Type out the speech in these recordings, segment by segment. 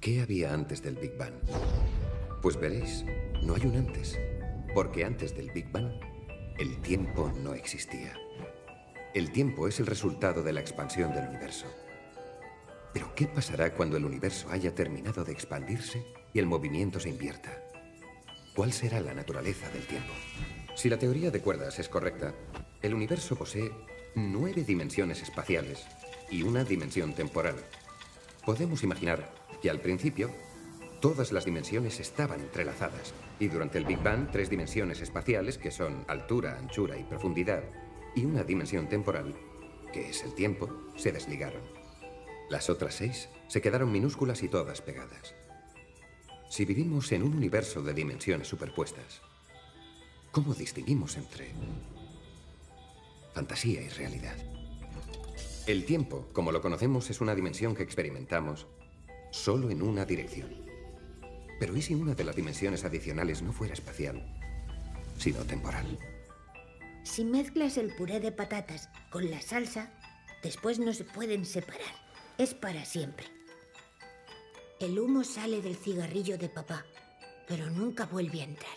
¿Qué había antes del Big Bang? Pues veréis, no hay un antes, porque antes del Big Bang el tiempo no existía. El tiempo es el resultado de la expansión del universo. Pero ¿qué pasará cuando el universo haya terminado de expandirse y el movimiento se invierta? ¿Cuál será la naturaleza del tiempo? Si la teoría de cuerdas es correcta, el universo posee nueve dimensiones espaciales y una dimensión temporal. Podemos imaginar que al principio todas las dimensiones estaban entrelazadas y durante el Big Bang tres dimensiones espaciales que son altura, anchura y profundidad y una dimensión temporal, que es el tiempo, se desligaron. Las otras seis se quedaron minúsculas y todas pegadas. Si vivimos en un universo de dimensiones superpuestas, ¿cómo distinguimos entre fantasía y realidad? El tiempo, como lo conocemos, es una dimensión que experimentamos solo en una dirección. Pero ¿y si una de las dimensiones adicionales no fuera espacial, sino temporal? Si mezclas el puré de patatas con la salsa, después no se pueden separar. Es para siempre. El humo sale del cigarrillo de papá, pero nunca vuelve a entrar.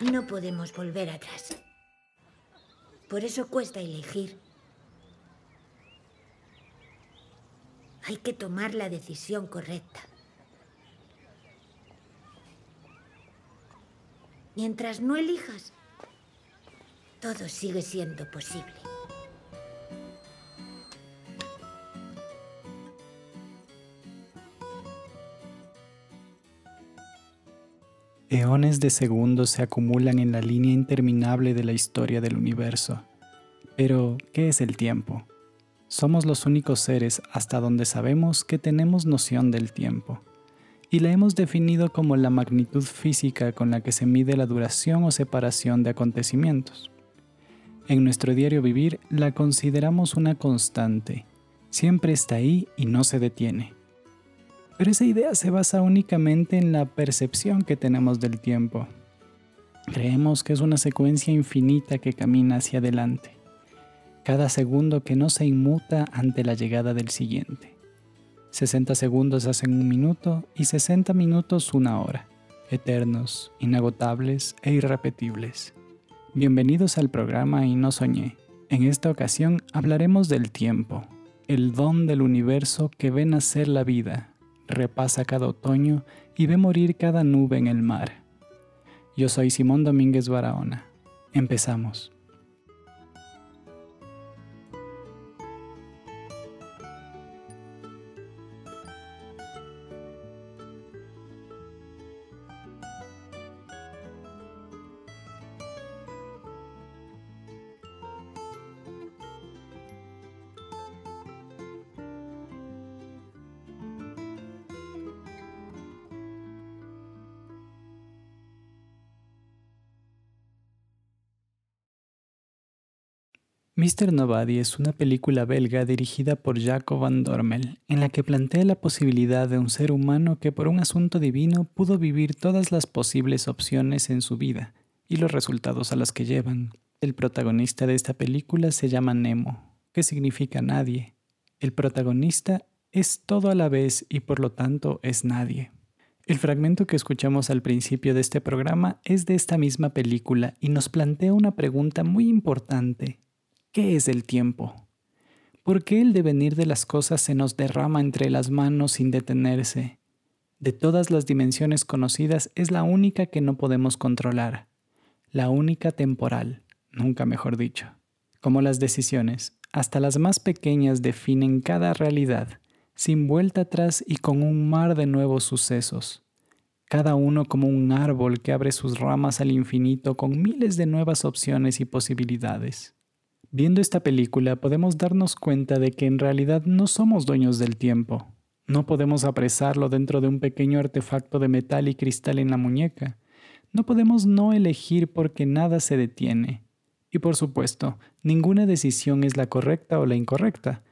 No podemos volver atrás. Por eso cuesta elegir. Hay que tomar la decisión correcta. Mientras no elijas, todo sigue siendo posible. Eones de segundos se acumulan en la línea interminable de la historia del universo. Pero, ¿qué es el tiempo? Somos los únicos seres hasta donde sabemos que tenemos noción del tiempo, y la hemos definido como la magnitud física con la que se mide la duración o separación de acontecimientos. En nuestro diario vivir la consideramos una constante, siempre está ahí y no se detiene. Pero esa idea se basa únicamente en la percepción que tenemos del tiempo. Creemos que es una secuencia infinita que camina hacia adelante, cada segundo que no se inmuta ante la llegada del siguiente. 60 segundos hacen un minuto y 60 minutos una hora, eternos, inagotables e irrepetibles. Bienvenidos al programa Y no soñé. En esta ocasión hablaremos del tiempo, el don del universo que ve nacer la vida repasa cada otoño y ve morir cada nube en el mar. Yo soy Simón Domínguez Barahona. Empezamos. Mr. Nobody es una película belga dirigida por Jacob van Dormel, en la que plantea la posibilidad de un ser humano que por un asunto divino pudo vivir todas las posibles opciones en su vida y los resultados a las que llevan. El protagonista de esta película se llama Nemo, que significa nadie. El protagonista es todo a la vez y por lo tanto es nadie. El fragmento que escuchamos al principio de este programa es de esta misma película y nos plantea una pregunta muy importante ¿Qué es el tiempo? ¿Por qué el devenir de las cosas se nos derrama entre las manos sin detenerse? De todas las dimensiones conocidas es la única que no podemos controlar, la única temporal, nunca mejor dicho. Como las decisiones, hasta las más pequeñas definen cada realidad, sin vuelta atrás y con un mar de nuevos sucesos, cada uno como un árbol que abre sus ramas al infinito con miles de nuevas opciones y posibilidades. Viendo esta película podemos darnos cuenta de que en realidad no somos dueños del tiempo. No podemos apresarlo dentro de un pequeño artefacto de metal y cristal en la muñeca. No podemos no elegir porque nada se detiene. Y por supuesto, ninguna decisión es la correcta o la incorrecta.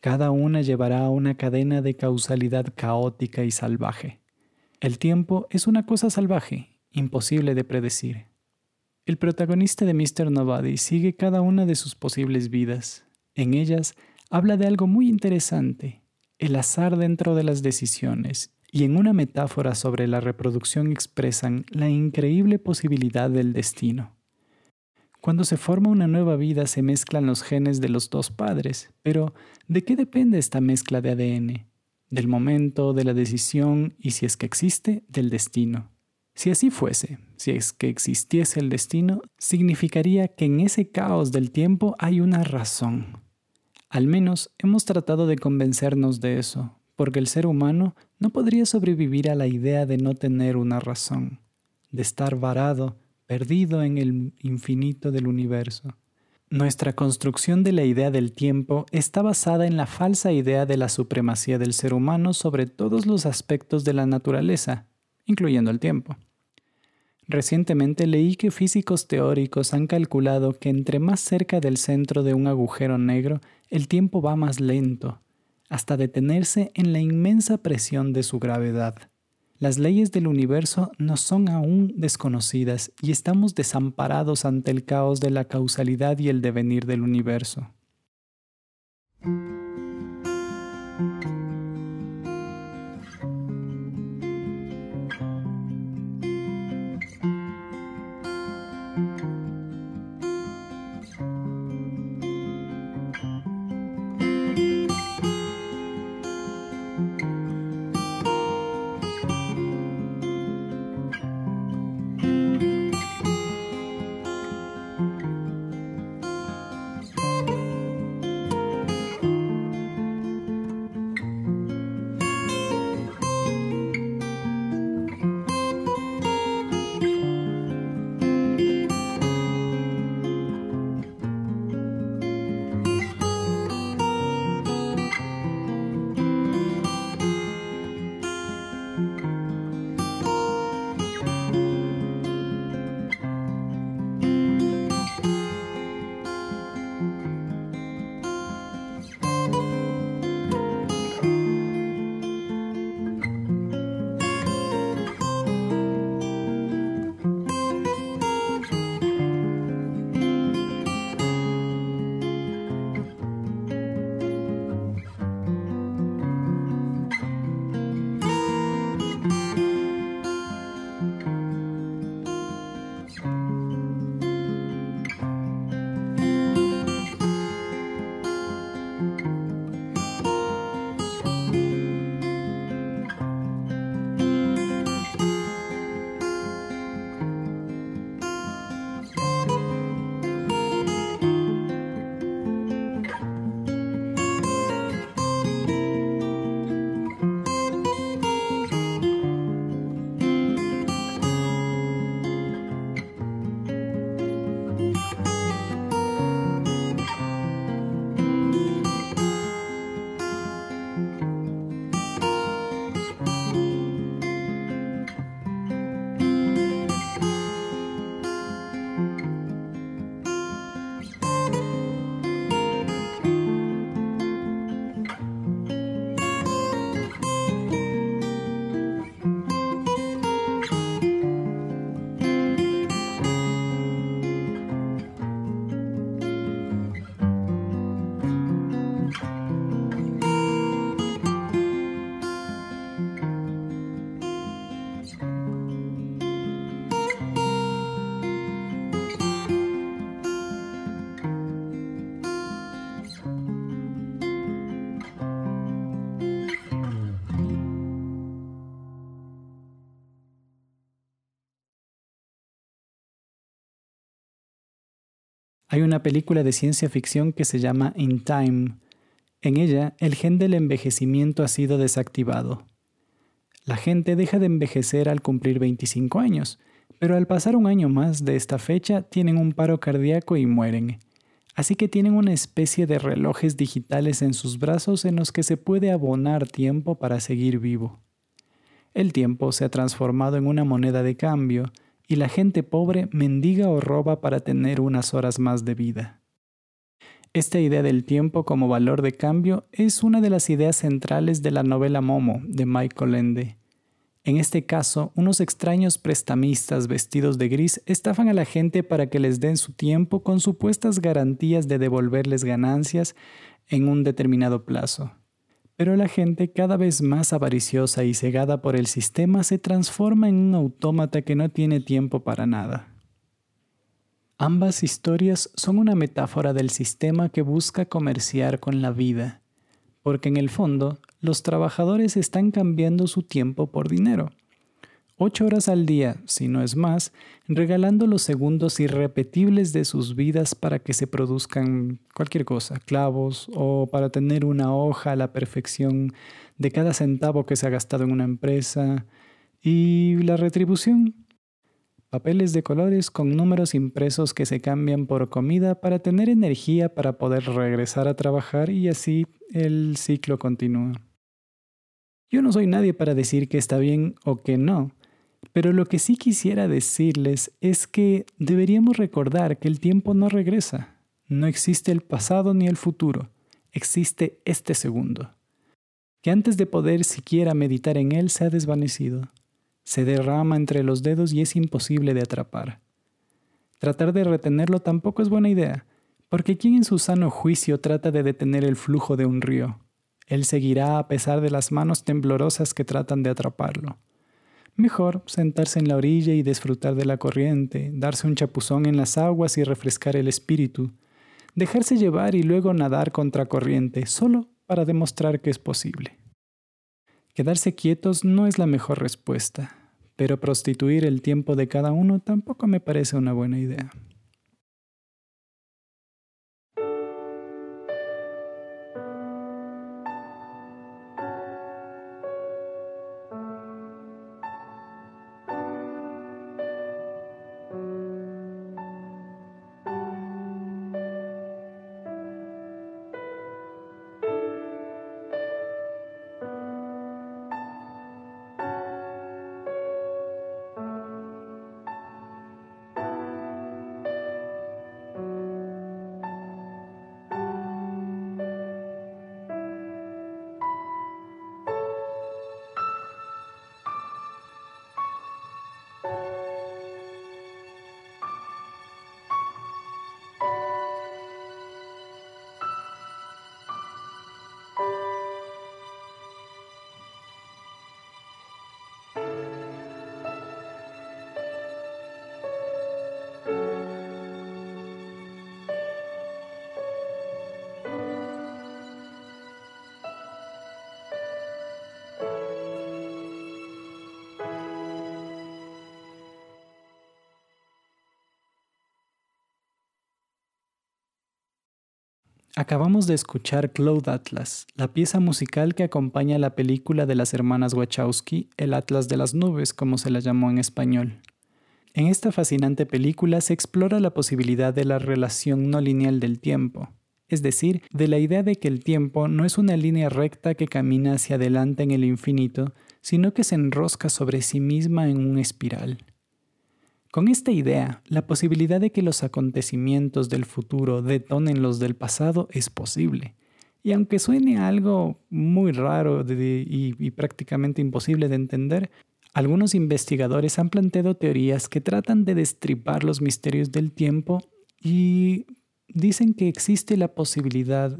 Cada una llevará a una cadena de causalidad caótica y salvaje. El tiempo es una cosa salvaje, imposible de predecir. El protagonista de Mr. Nobody sigue cada una de sus posibles vidas. En ellas habla de algo muy interesante, el azar dentro de las decisiones, y en una metáfora sobre la reproducción expresan la increíble posibilidad del destino. Cuando se forma una nueva vida se mezclan los genes de los dos padres, pero ¿de qué depende esta mezcla de ADN? Del momento, de la decisión y si es que existe, del destino. Si así fuese, si es que existiese el destino, significaría que en ese caos del tiempo hay una razón. Al menos hemos tratado de convencernos de eso, porque el ser humano no podría sobrevivir a la idea de no tener una razón, de estar varado, perdido en el infinito del universo. Nuestra construcción de la idea del tiempo está basada en la falsa idea de la supremacía del ser humano sobre todos los aspectos de la naturaleza, incluyendo el tiempo. Recientemente leí que físicos teóricos han calculado que entre más cerca del centro de un agujero negro, el tiempo va más lento, hasta detenerse en la inmensa presión de su gravedad. Las leyes del universo nos son aún desconocidas y estamos desamparados ante el caos de la causalidad y el devenir del universo. Hay una película de ciencia ficción que se llama In Time. En ella, el gen del envejecimiento ha sido desactivado. La gente deja de envejecer al cumplir 25 años, pero al pasar un año más de esta fecha tienen un paro cardíaco y mueren. Así que tienen una especie de relojes digitales en sus brazos en los que se puede abonar tiempo para seguir vivo. El tiempo se ha transformado en una moneda de cambio, y la gente pobre mendiga o roba para tener unas horas más de vida. Esta idea del tiempo como valor de cambio es una de las ideas centrales de la novela Momo de Michael Ende. En este caso, unos extraños prestamistas vestidos de gris estafan a la gente para que les den su tiempo con supuestas garantías de devolverles ganancias en un determinado plazo. Pero la gente cada vez más avariciosa y cegada por el sistema se transforma en un autómata que no tiene tiempo para nada. Ambas historias son una metáfora del sistema que busca comerciar con la vida, porque en el fondo los trabajadores están cambiando su tiempo por dinero. Ocho horas al día, si no es más, regalando los segundos irrepetibles de sus vidas para que se produzcan cualquier cosa, clavos o para tener una hoja a la perfección de cada centavo que se ha gastado en una empresa. Y la retribución, papeles de colores con números impresos que se cambian por comida para tener energía para poder regresar a trabajar y así el ciclo continúa. Yo no soy nadie para decir que está bien o que no, pero lo que sí quisiera decirles es que deberíamos recordar que el tiempo no regresa. No existe el pasado ni el futuro, existe este segundo, que antes de poder siquiera meditar en él se ha desvanecido, se derrama entre los dedos y es imposible de atrapar. Tratar de retenerlo tampoco es buena idea, porque ¿quién en su sano juicio trata de detener el flujo de un río? Él seguirá a pesar de las manos temblorosas que tratan de atraparlo. Mejor sentarse en la orilla y disfrutar de la corriente, darse un chapuzón en las aguas y refrescar el espíritu, dejarse llevar y luego nadar contra corriente, solo para demostrar que es posible. Quedarse quietos no es la mejor respuesta, pero prostituir el tiempo de cada uno tampoco me parece una buena idea. Acabamos de escuchar Cloud Atlas, la pieza musical que acompaña la película de las hermanas Wachowski, El Atlas de las Nubes, como se la llamó en español. En esta fascinante película se explora la posibilidad de la relación no lineal del tiempo, es decir, de la idea de que el tiempo no es una línea recta que camina hacia adelante en el infinito, sino que se enrosca sobre sí misma en un espiral. Con esta idea, la posibilidad de que los acontecimientos del futuro detonen los del pasado es posible. Y aunque suene algo muy raro y, prácticamente imposible de entender, algunos investigadores han planteado teorías que tratan de destripar los misterios del tiempo y dicen que existe la posibilidad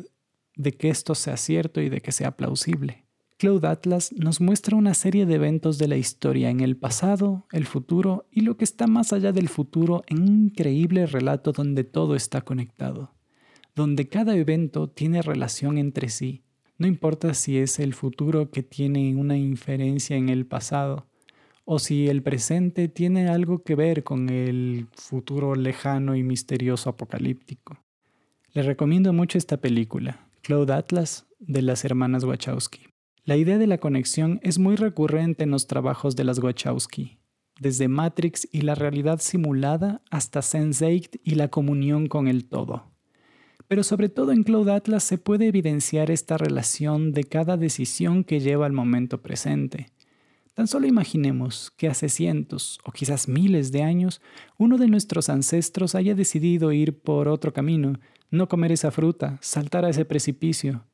de que esto sea cierto y de que sea plausible. Cloud Atlas nos muestra una serie de eventos de la historia en el pasado, el futuro y lo que está más allá del futuro en un increíble relato donde todo está conectado, donde cada evento tiene relación entre sí. No importa si es el futuro que tiene una inferencia en el pasado, o si el presente tiene algo que ver con el futuro lejano y misterioso apocalíptico. Les recomiendo mucho esta película, Cloud Atlas, de las hermanas Wachowski. La idea de la conexión es muy recurrente en los trabajos de las Wachowski, desde Matrix y la realidad simulada hasta Sense8 y la comunión con el todo. Pero sobre todo en Cloud Atlas se puede evidenciar esta relación de cada decisión que lleva al momento presente. Tan solo imaginemos que hace cientos o quizás miles de años uno de nuestros ancestros haya decidido ir por otro camino, no comer esa fruta, saltar a ese precipicio,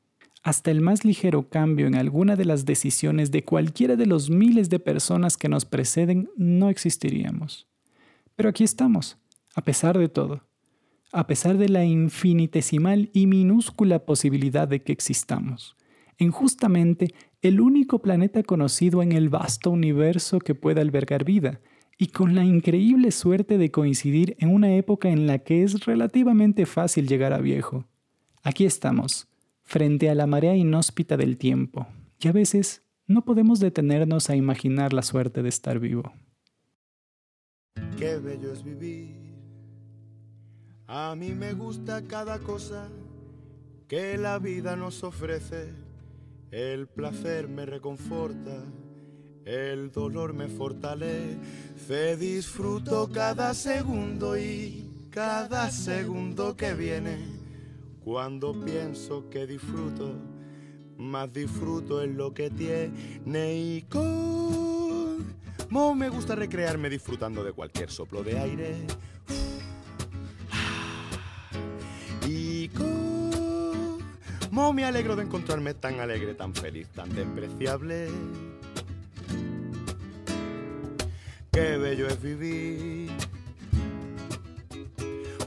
hasta el más ligero cambio en alguna de las decisiones de cualquiera de los miles de personas que nos preceden, no existiríamos. Pero aquí estamos, a pesar de todo, a pesar de la infinitesimal y minúscula posibilidad de que existamos, en justamente el único planeta conocido en el vasto universo que pueda albergar vida, y con la increíble suerte de coincidir en una época en la que es relativamente fácil llegar a viejo. Aquí estamos, frente a la marea inhóspita del tiempo, y a veces no podemos detenernos a imaginar la suerte de estar vivo. Qué bello es vivir. A mí me gusta cada cosa que la vida nos ofrece. El placer me reconforta, el dolor me fortalece. Disfruto cada segundo y cada segundo que viene cuando pienso que disfruto, más disfruto en lo que tiene y como me gusta recrearme disfrutando de cualquier soplo de aire. Y como me alegro de encontrarme tan alegre, tan feliz, tan despreciable. Qué bello es vivir.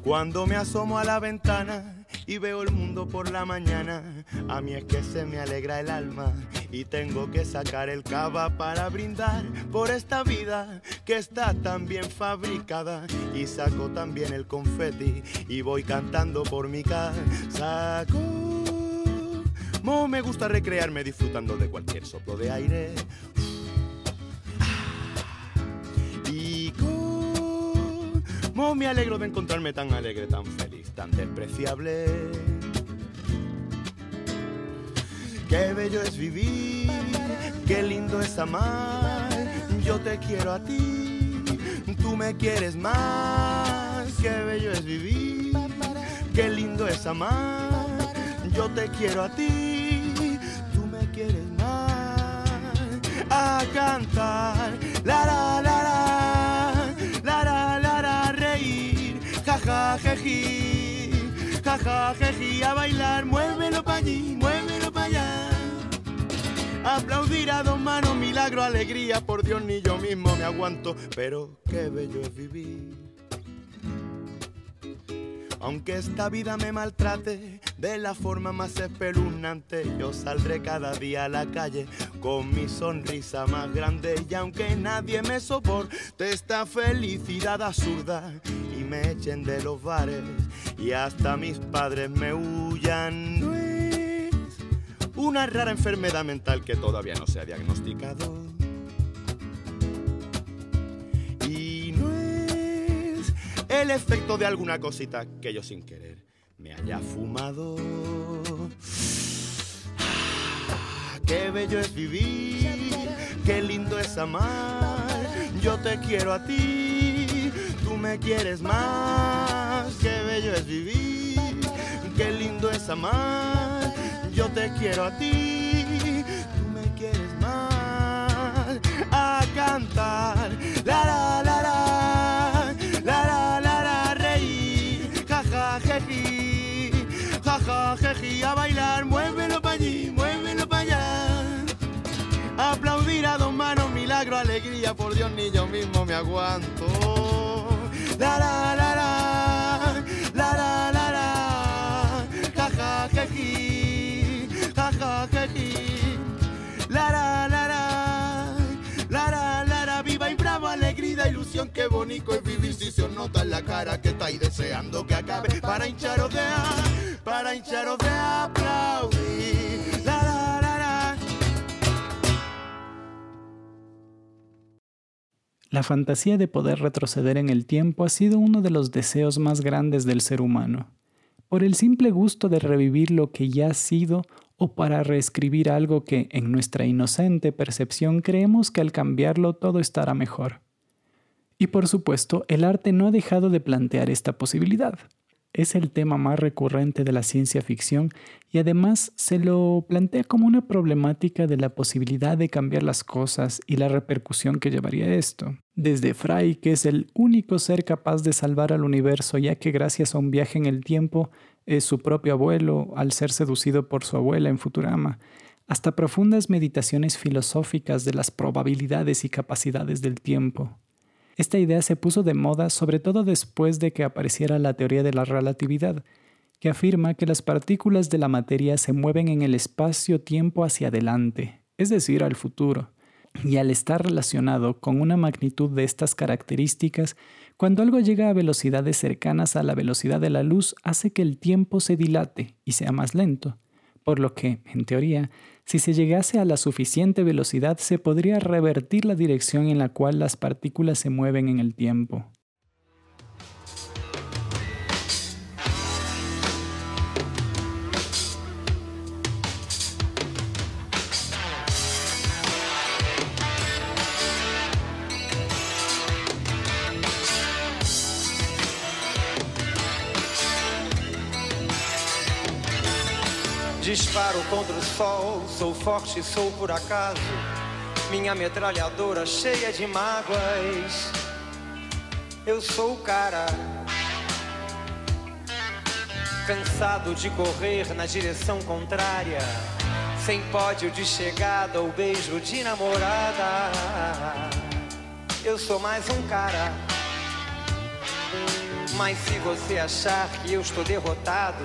Cuando me asomo a la ventana y veo el mundo por la mañana. A mí es que se me alegra el alma y tengo que sacar el cava para brindar por esta vida que está tan bien fabricada. Y saco también el confeti y voy cantando por mi casa. Como me gusta recrearme disfrutando de cualquier soplo de aire. Y como me alegro de encontrarme tan alegre, tan feliz tan despreciable. Qué bello es vivir, qué lindo es amar. Yo te quiero a ti, tú me quieres más. Qué bello es vivir, qué lindo es amar. Yo te quiero a ti, tú me quieres más. A cantar, la la la la, la la la la, reír, jaja, jeji ja, a bailar, muévelo pa' allí, muévelo pa' allá. Aplaudir a dos manos, milagro, alegría, por Dios ni yo mismo me aguanto, pero qué bello es vivir. Aunque esta vida me maltrate de la forma más espeluznante, yo saldré cada día a la calle con mi sonrisa más grande. Y aunque nadie me soporte esta felicidad absurda y me echen de los bares y hasta mis padres me huyan, no es una rara enfermedad mental que todavía no se ha diagnosticado el efecto de alguna cosita que yo sin querer me haya fumado. Ah, qué bello es vivir, qué lindo es amar. Yo te quiero a ti, tú me quieres más. Qué bello es vivir, qué lindo es amar. Yo te quiero a ti, tú me quieres más. A cantar, la la la la, la la. a bailar, muévelo para allí, muévelo para allá. Aplaudir a dos manos, milagro, alegría, por Dios ni yo mismo me aguanto. La la la la, la la la la, ja ja jeji, ja ja la la la la, la la la la, viva y bravo, alegría, ilusión, qué bonito es vivir. Si nota en la cara que estáis deseando que acabe. Para hincharos de para hincharos de aplaudir. La fantasía de poder retroceder en el tiempo ha sido uno de los deseos más grandes del ser humano, por el simple gusto de revivir lo que ya ha sido o para reescribir algo que, en nuestra inocente percepción, creemos que al cambiarlo todo estará mejor. Y por supuesto, el arte no ha dejado de plantear esta posibilidad es el tema más recurrente de la ciencia ficción y además se lo plantea como una problemática de la posibilidad de cambiar las cosas y la repercusión que llevaría esto. Desde Fry, que es el único ser capaz de salvar al universo ya que gracias a un viaje en el tiempo es su propio abuelo al ser seducido por su abuela en Futurama, hasta profundas meditaciones filosóficas de las probabilidades y capacidades del tiempo. Esta idea se puso de moda sobre todo después de que apareciera la teoría de la relatividad, que afirma que las partículas de la materia se mueven en el espacio-tiempo hacia adelante, es decir, al futuro. Y al estar relacionado con una magnitud de estas características, cuando algo llega a velocidades cercanas a la velocidad de la luz hace que el tiempo se dilate y sea más lento, por lo que, en teoría, si se llegase a la suficiente velocidad se podría revertir la dirección en la cual las partículas se mueven en el tiempo. Disparo contra o sol, sou forte, sou por acaso. Minha metralhadora cheia de mágoas. Eu sou o cara. Cansado de correr na direção contrária. Sem pódio de chegada ou beijo de namorada. Eu sou mais um cara. Mas se você achar que eu estou derrotado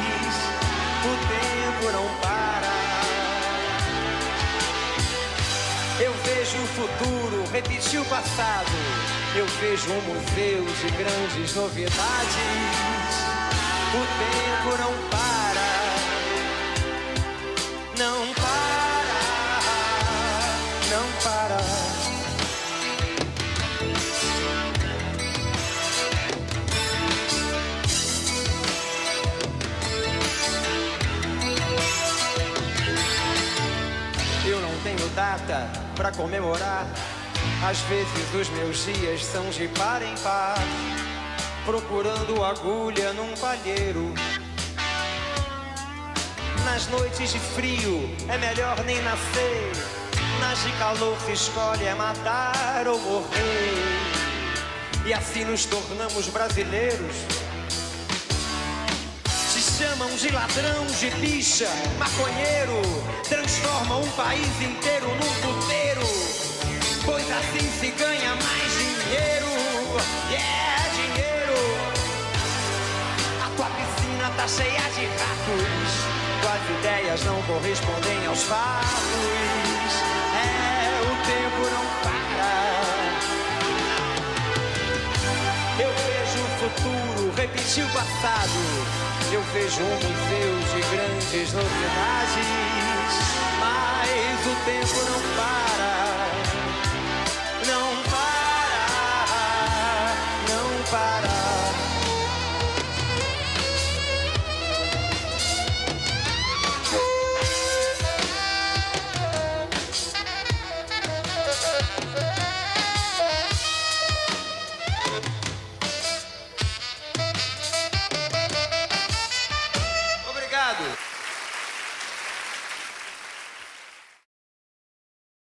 futuro repetir o passado. Eu vejo um museu de grandes novidades. O tempo não para. Não para. Não para. data para comemorar. Às vezes os meus dias são de par em par, procurando agulha num palheiro. Nas noites de frio é melhor nem nascer, nas de calor se escolhe é matar ou morrer. E assim nos tornamos brasileiros chamam de ladrão, de bicha, maconheiro, transformam um país inteiro num pois assim se ganha mais dinheiro, yeah, dinheiro. A tua piscina tá cheia de ratos, tuas ideias não correspondem aos fatos, é, o tempo não para. Eu vejo o futuro repetir o passado. Eu vejo um museu de grandes novidades, mas o tempo não para,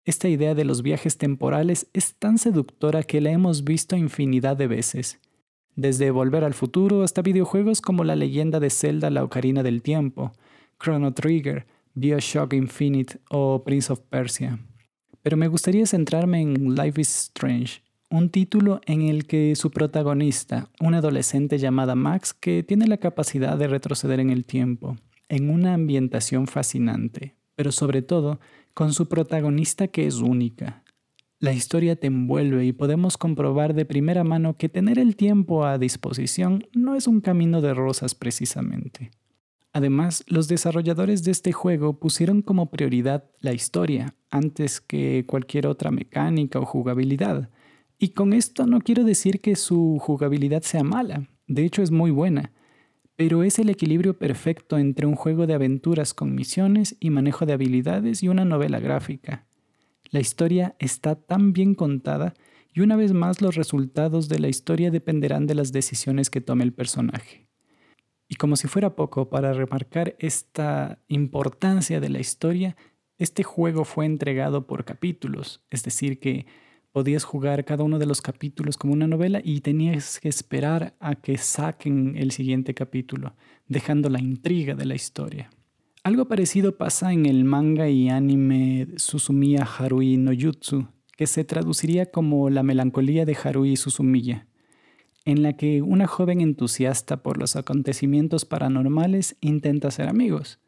Esta idea de los viajes temporales es tan seductora que la hemos visto infinidad de veces, desde Volver al Futuro hasta videojuegos como La leyenda de Zelda La Ocarina del Tiempo, Chrono Trigger, Bioshock Infinite o Prince of Persia. Pero me gustaría centrarme en Life is Strange, un título en el que su protagonista, una adolescente llamada Max, que tiene la capacidad de retroceder en el tiempo, en una ambientación fascinante, pero sobre todo con su protagonista que es única. La historia te envuelve y podemos comprobar de primera mano que tener el tiempo a disposición no es un camino de rosas precisamente. Además, los desarrolladores de este juego pusieron como prioridad la historia antes que cualquier otra mecánica o jugabilidad. Y con esto no quiero decir que su jugabilidad sea mala, de hecho es muy buena, pero es el equilibrio perfecto entre un juego de aventuras con misiones y manejo de habilidades y una novela gráfica. La historia está tan bien contada y una vez más los resultados de la historia dependerán de las decisiones que tome el personaje. Y como si fuera poco, para remarcar esta importancia de la historia, este juego fue entregado por capítulos, es decir, que podías jugar cada uno de los capítulos como una novela y tenías que esperar a que saquen el siguiente capítulo, dejando la intriga de la historia. Algo parecido pasa en el manga y anime Susumiya Harui no Jutsu, que se traduciría como La melancolía de Harui Susumiya, en la que una joven entusiasta por los acontecimientos paranormales intenta ser amigos.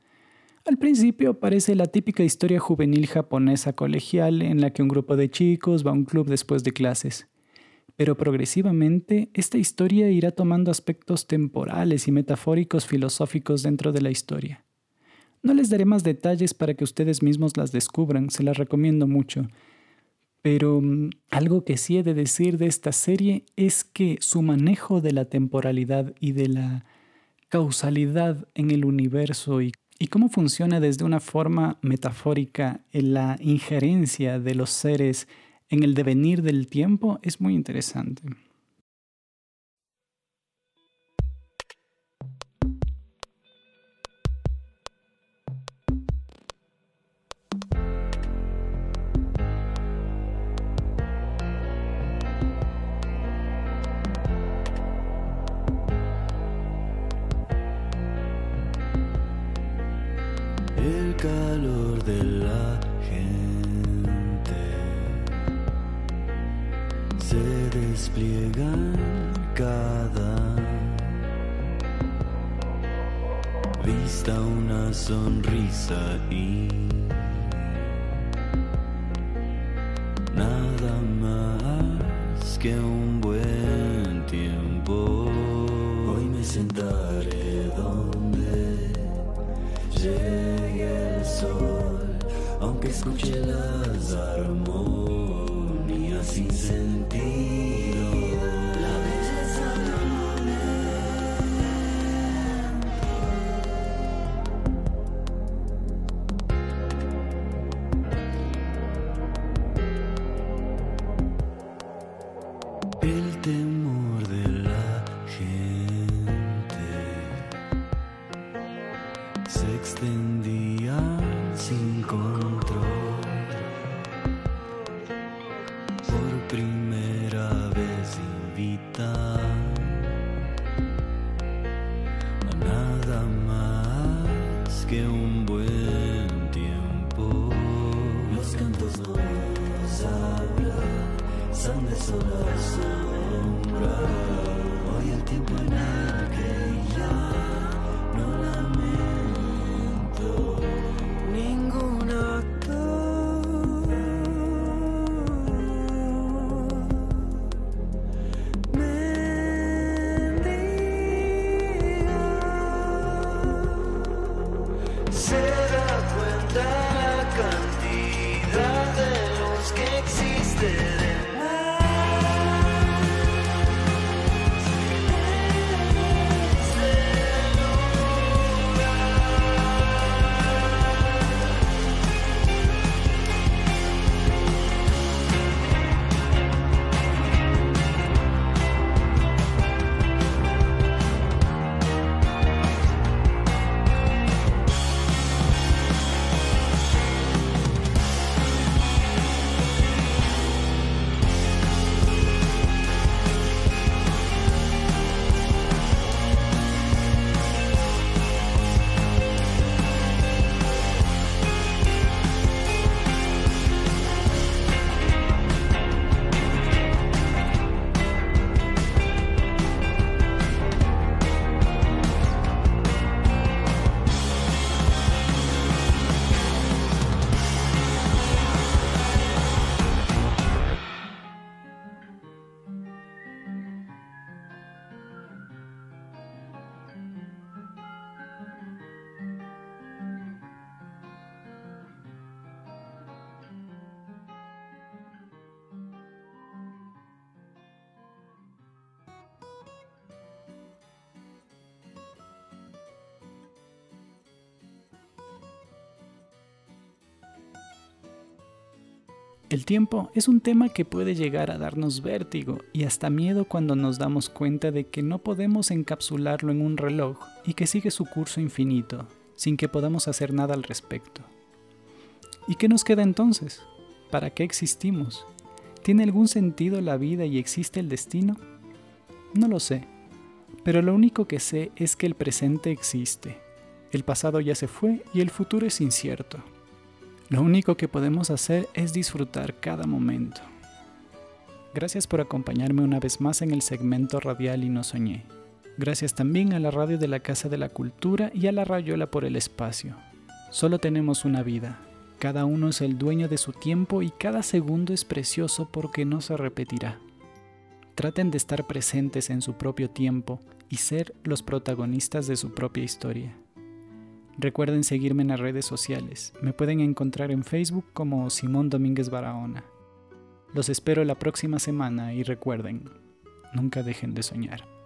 Al principio parece la típica historia juvenil japonesa colegial en la que un grupo de chicos va a un club después de clases. Pero progresivamente esta historia irá tomando aspectos temporales y metafóricos filosóficos dentro de la historia. No les daré más detalles para que ustedes mismos las descubran, se las recomiendo mucho. Pero mm, algo que sí he de decir de esta serie es que su manejo de la temporalidad y de la causalidad en el universo y, y cómo funciona desde una forma metafórica en la injerencia de los seres en el devenir del tiempo es muy interesante. Sonrisa y Se da cuenta la cantidad de los que existen El tiempo es un tema que puede llegar a darnos vértigo y hasta miedo cuando nos damos cuenta de que no podemos encapsularlo en un reloj y que sigue su curso infinito, sin que podamos hacer nada al respecto. ¿Y qué nos queda entonces? ¿Para qué existimos? ¿Tiene algún sentido la vida y existe el destino? No lo sé, pero lo único que sé es que el presente existe. El pasado ya se fue y el futuro es incierto. Lo único que podemos hacer es disfrutar cada momento. Gracias por acompañarme una vez más en el segmento radial y no soñé. Gracias también a la radio de la Casa de la Cultura y a la Rayola por el espacio. Solo tenemos una vida. Cada uno es el dueño de su tiempo y cada segundo es precioso porque no se repetirá. Traten de estar presentes en su propio tiempo y ser los protagonistas de su propia historia. Recuerden seguirme en las redes sociales. Me pueden encontrar en Facebook como Simón Domínguez Barahona. Los espero la próxima semana y recuerden, nunca dejen de soñar.